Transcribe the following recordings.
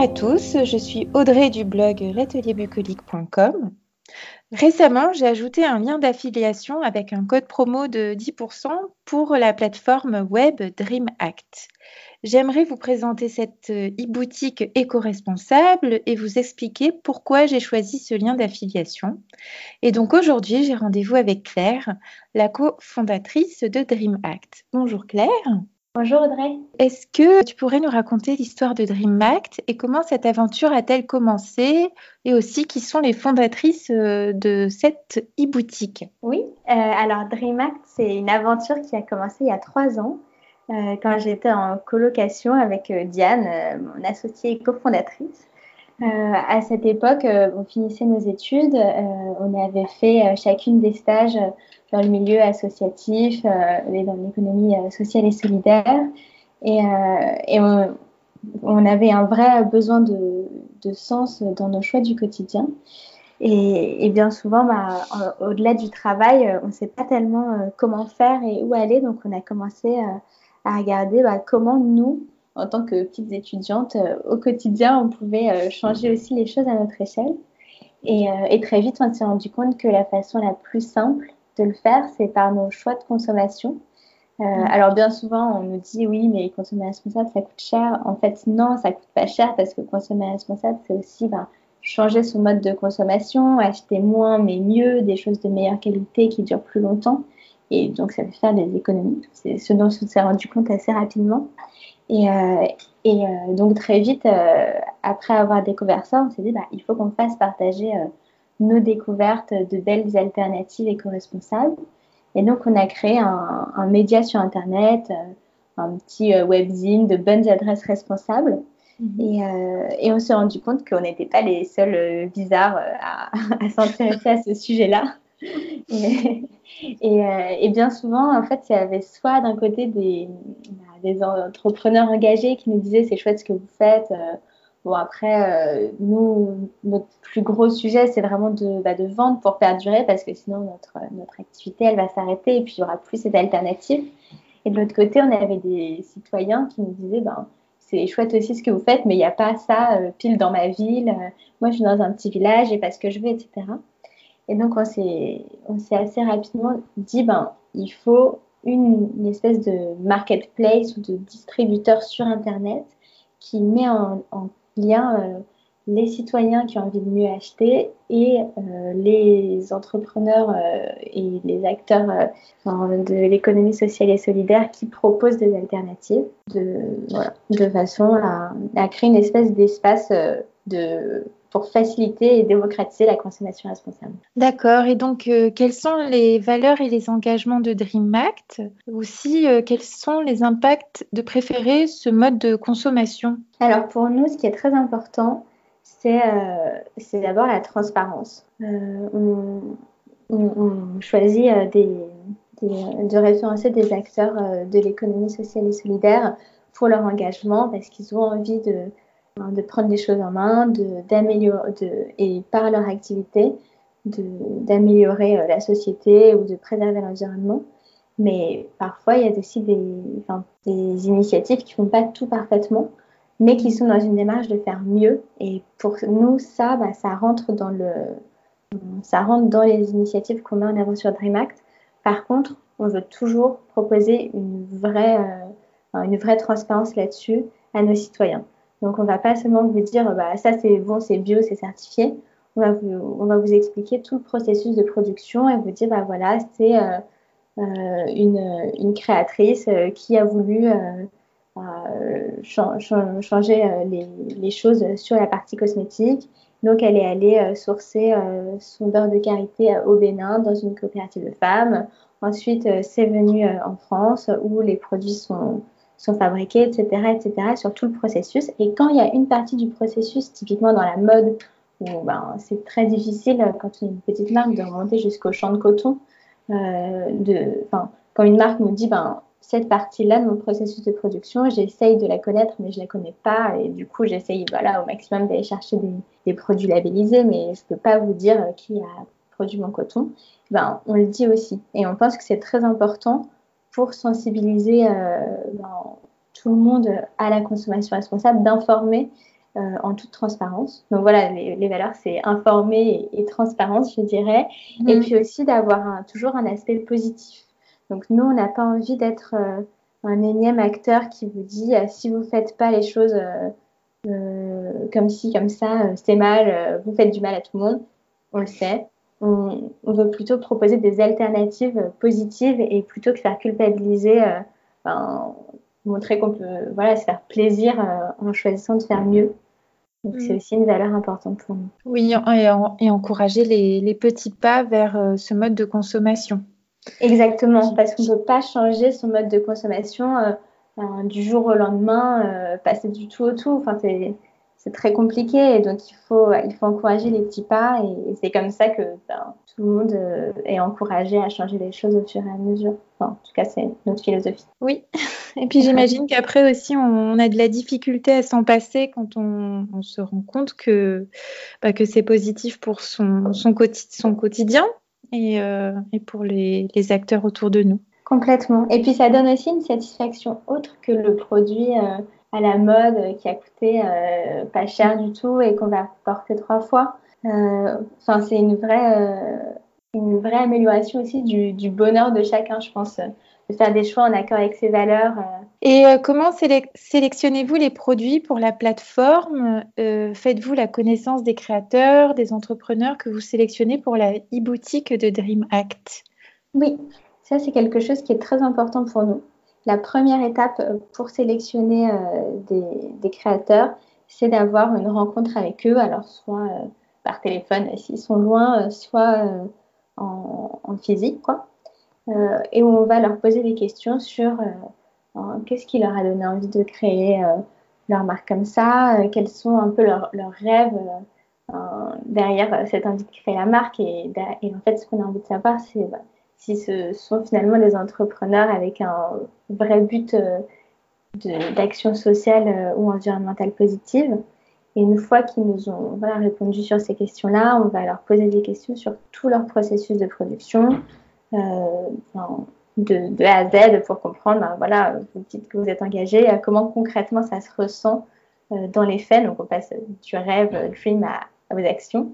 à tous, je suis Audrey du blog l'atelierbucolique.com. Récemment, j'ai ajouté un lien d'affiliation avec un code promo de 10% pour la plateforme web DreamAct. J'aimerais vous présenter cette e-boutique éco-responsable et vous expliquer pourquoi j'ai choisi ce lien d'affiliation. Et donc aujourd'hui, j'ai rendez-vous avec Claire, la cofondatrice de DreamAct. Bonjour Claire. Bonjour Audrey. Est-ce que tu pourrais nous raconter l'histoire de DreamAct et comment cette aventure a-t-elle commencé et aussi qui sont les fondatrices euh, de cette e-boutique? Oui, euh, alors DreamAct, c'est une aventure qui a commencé il y a trois ans euh, quand j'étais en colocation avec Diane, mon associée cofondatrice. à cette époque, on finissait nos études, on avait fait chacune des stages dans le milieu associatif euh, et dans l'économie euh, sociale et solidaire. Et, euh, on, avait un vrai besoin de, sens dans nos choix du quotidien. Et, bien souvent, bah, au-delà du travail, on ne sait pas tellement comment faire et où aller. Donc, on a commencé à regarder bah, comment nous, en tant que petites étudiantes, au quotidien, on pouvait changer aussi les choses à notre échelle. Et très vite, on s'est rendu compte que la façon la plus simple de le faire, c'est par nos choix de consommation. Euh. Alors bien souvent, on nous dit oui, mais consommer responsable, ça coûte cher. En fait, non, ça coûte pas cher parce que consommer responsable, c'est aussi ben, changer son mode de consommation, acheter moins mais mieux, des choses de meilleure qualité qui durent plus longtemps. Et donc, ça fait faire des économies. C'est ce dont on s'est rendu compte assez rapidement. Et, euh, et euh, donc, très vite, après avoir découvert ça, on s'est dit, bah, il faut qu'on fasse partager nos découvertes de belles alternatives éco-responsables. Et donc, on a créé un, média sur Internet, euh, un petit euh, webzine de bonnes adresses responsables. Mhm. Euh, et, on s'est rendu compte qu'on n'était pas les seuls bizarres à, s'intéresser à ce sujet-là. Et, et, bien souvent, en fait, il y avait soit d'un côté des, bah, des, entrepreneurs engagés qui nous disaient c'est chouette ce que vous faites, Bon, après, euh, nous, notre plus gros sujet, c'est vraiment de, bah, de, vendre pour perdurer parce que sinon, notre, notre activité, elle va s'arrêter et puis il n'y aura plus cette alternative. Et de l'autre côté, on avait des citoyens qui nous disaient, ben, c'est chouette aussi ce que vous faites, mais il n'y a pas ça euh, pile dans ma ville. moi, je suis dans un petit village et parce que je veux, etc. Et donc, on s'est, assez rapidement dit, ben, il faut une, une, espèce de marketplace ou de distributeur sur Internet qui met en, en lien euh, les citoyens qui ont envie de mieux acheter et euh, les entrepreneurs euh, et les acteurs de l'économie sociale et solidaire qui proposent des alternatives de, façon à, créer une espèce d'espace de pour faciliter et démocratiser la consommation responsable. D'accord. Et donc, euh, quelles sont les valeurs et les engagements de DreamAct Aussi, euh, quels sont les impacts de préférer ce mode de consommation? Alors, pour nous, ce qui est très important, c'est euh, d'abord la transparence. On, on, choisit des, de référencer des acteurs de l'économie sociale et solidaire pour leur engagement parce qu'ils ont envie de Hein, de prendre les choses en main, d'améliorer, et par leur activité, d'améliorer euh, la société ou de préserver l'environnement. Mais parfois, il y a aussi des, des initiatives qui ne font pas tout parfaitement, mais qui sont dans une démarche de faire mieux. Et pour nous, ça, bah, ça rentre dans le, ça rentre dans les initiatives qu'on met en avant sur DreamAct. Par contre, on veut toujours proposer une vraie, euh, une vraie transparence là-dessus à nos citoyens. Donc, on ne va pas seulement vous dire, bah, ça c'est bon, c'est bio, c'est certifié. On va, vous, expliquer tout le processus de production et vous dire, bah, voilà, c'est euh, euh, une, créatrice euh, qui a voulu changer les, les, choses sur la partie cosmétique. Donc, elle est allée sourcer son beurre de karité au Bénin dans une coopérative de femmes. Ensuite, c'est venu en France où les produits sont sont fabriqués, etc., etc., sur tout le processus. Et quand il y a une partie du processus, typiquement dans la mode, où ben, c'est très difficile quand on est une petite marque de remonter jusqu'au champ de coton, euh, quand une marque me dit, ben, cette partie-là de mon processus de production, j'essaye de la connaître, mais je ne la connais pas. Et du coup, j'essaye voilà, au maximum d'aller chercher des, produits labellisés, mais je ne peux pas vous dire qui a produit mon coton. Ben, on le dit aussi. Et on pense que c'est très important pour sensibiliser euh, tout le monde à la consommation responsable, d'informer en toute transparence. Donc voilà, les, valeurs, c'est informer et, transparence, je dirais. Et mm. puis aussi d'avoir toujours un aspect positif. Donc nous, on n'a pas envie d'être un énième acteur qui vous dit si vous ne faites pas les choses comme ci, comme ça, c'est mal, vous faites du mal à tout le monde. On le sait on, veut plutôt proposer des alternatives positives et plutôt que faire culpabiliser, euh, ben, montrer qu'on peut voilà, se faire plaisir euh, en choisissant de faire mieux. Donc, c'est mm. aussi une valeur importante pour nous. Oui, et, encourager les, petits pas vers euh, ce mode de consommation. Exactement, parce qu'on ne peut pas changer son mode de consommation du jour au lendemain, passer du tout au tout. Enfin, c'est c'est très compliqué et donc il faut, il faut encourager les petits pas et, c'est comme ça que ben, tout le monde euh, est encouragé à changer les choses au fur et à mesure. en tout cas, c'est notre philosophie. Oui, et puis j'imagine qu'après aussi on, a de la difficulté à s'en passer quand on, se rend compte que, bah, que c'est positif pour son, son, son quotidien et, euh, et pour les, les, acteurs autour de nous. Complètement. Et puis ça donne aussi une satisfaction autre que le produit. Euh, à la mode euh, qui a coûté euh, pas cher du tout et qu'on va porter trois fois. Euh, enfin, c'est une vraie, une vraie amélioration aussi du, du, bonheur de chacun, je pense, de faire des choix en accord avec ses valeurs. Et comment sélectionnez-vous les produits pour la plateforme? Faites-vous la connaissance des créateurs, des entrepreneurs que vous sélectionnez pour la e-boutique de Dream Act? Oui, ça c'est quelque chose qui est très important pour nous. La première étape euh, pour sélectionner euh, des, créateurs, c'est d'avoir une rencontre avec eux, alors soit euh, par téléphone s'ils sont loin, soit en, physique, quoi. et on va leur poser des questions sur qu'est-ce qui leur a donné envie de créer leur marque comme ça, quels sont un peu leurs, rêves derrière cette envie de créer la marque. Et, et en fait, ce qu'on a envie de savoir, c'est bah, si ce sont finalement des entrepreneurs avec un vrai but euh, d'action sociale euh, ou environnementale positive. Et une fois qu'ils nous ont répondu sur ces questions-là, on va leur poser des questions sur tout leur processus de production, euh, de, A à Z pour comprendre, ben, voilà, vous dites que vous êtes engagé, comment concrètement ça se ressent dans les faits. Donc on passe du rêve, dream à, à vos actions.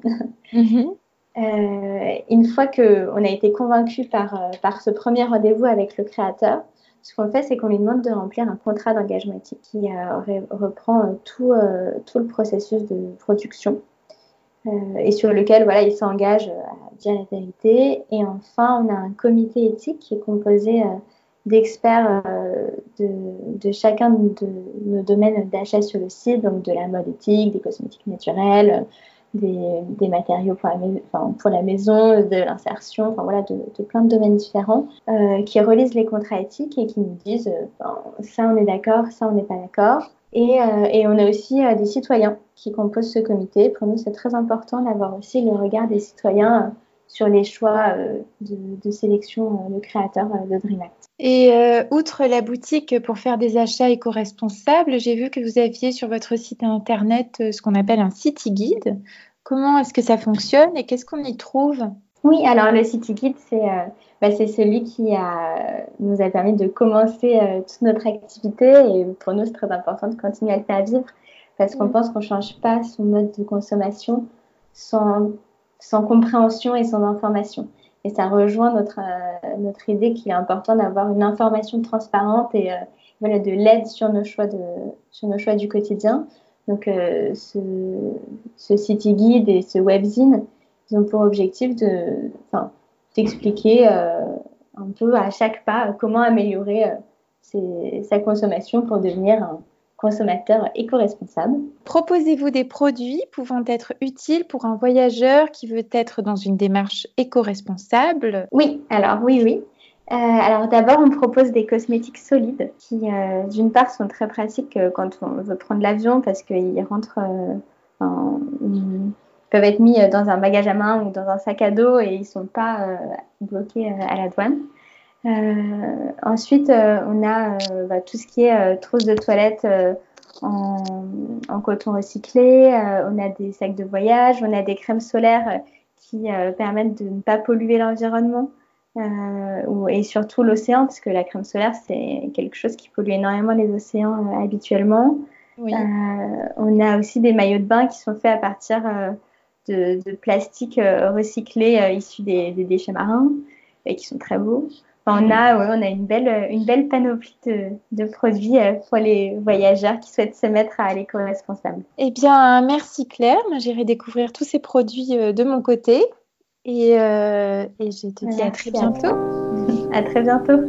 Mm-hmm. Une fois qu'on a été convaincu par, euh, par ce premier rendez-vous avec le créateur, ce qu'on fait, c'est qu'on lui demande de remplir un contrat d'engagement éthique qui euh, reprend tout, tout, le processus de production et sur lequel voilà, il s'engage à dire la vérité. Et enfin, on a un comité éthique qui est composé d'experts de, de, chacun de nos domaines d'achat sur le site, donc de la mode éthique, des cosmétiques naturels, des, matériaux pour la, maison, de l'insertion, enfin voilà, de, plein de domaines différents, euh, qui relisent les contrats éthiques et qui nous disent euh, ça on est d'accord, ça on n'est pas d'accord. Et, euh, et, on a aussi des citoyens qui composent ce comité. Pour nous, c'est très important d'avoir aussi le regard des citoyens sur les choix de, de, sélection de créateurs de DreamAct. Et euh, outre la boutique pour faire des achats éco-responsables, j'ai vu que vous aviez sur votre site internet euh, ce qu'on appelle un City Guide. Comment est-ce que ça fonctionne et qu'est-ce qu'on y trouve? Oui, alors le City Guide, c'est euh, bah, celui qui a, nous a permis de commencer toute notre activité et pour nous, c'est très important de continuer à le faire vivre parce qu'on pense qu'on ne change pas son mode de consommation sans, sans compréhension et sans information. Et ça rejoint notre, euh, notre idée qu'il est important d'avoir une information transparente et euh, de l'aide sur nos choix sur nos choix du quotidien. Donc, euh, ce, ce, City Guide et ce webzine, ils ont pour objectif de, d'expliquer un peu à chaque pas comment améliorer sa consommation pour devenir un, consommateur éco-responsable. Proposez-vous des produits pouvant être utiles pour un voyageur qui veut être dans une démarche éco-responsable? Oui, alors oui, oui. Euh, alors d'abord, on propose des cosmétiques solides qui, euh, d'une part, sont très pratiques euh, quand on veut prendre l'avion parce qu'ils rentrent, ils peuvent être mis dans un bagage à main ou dans un sac à dos et ils ne sont pas bloqués à la douane. Euh, ensuite, euh, on a euh, bah, tout ce qui est trousse de toilette en, coton recyclé, on a des sacs de voyage, on a des crèmes solaires qui permettent de ne pas polluer l'environnement. et surtout l'océan, parce que la crème solaire, c'est quelque chose qui pollue énormément les océans habituellement. on a aussi des maillots de bain qui sont faits à partir de, plastique recyclé issu des, déchets marins et qui sont très beaux. On a, on a une belle, une belle panoplie de, produits pour les voyageurs qui souhaitent se mettre à l'éco-responsable. Eh bien, merci Claire. J'irai découvrir tous ces produits de mon côté. Et, et je te dis à très bientôt. À très bientôt.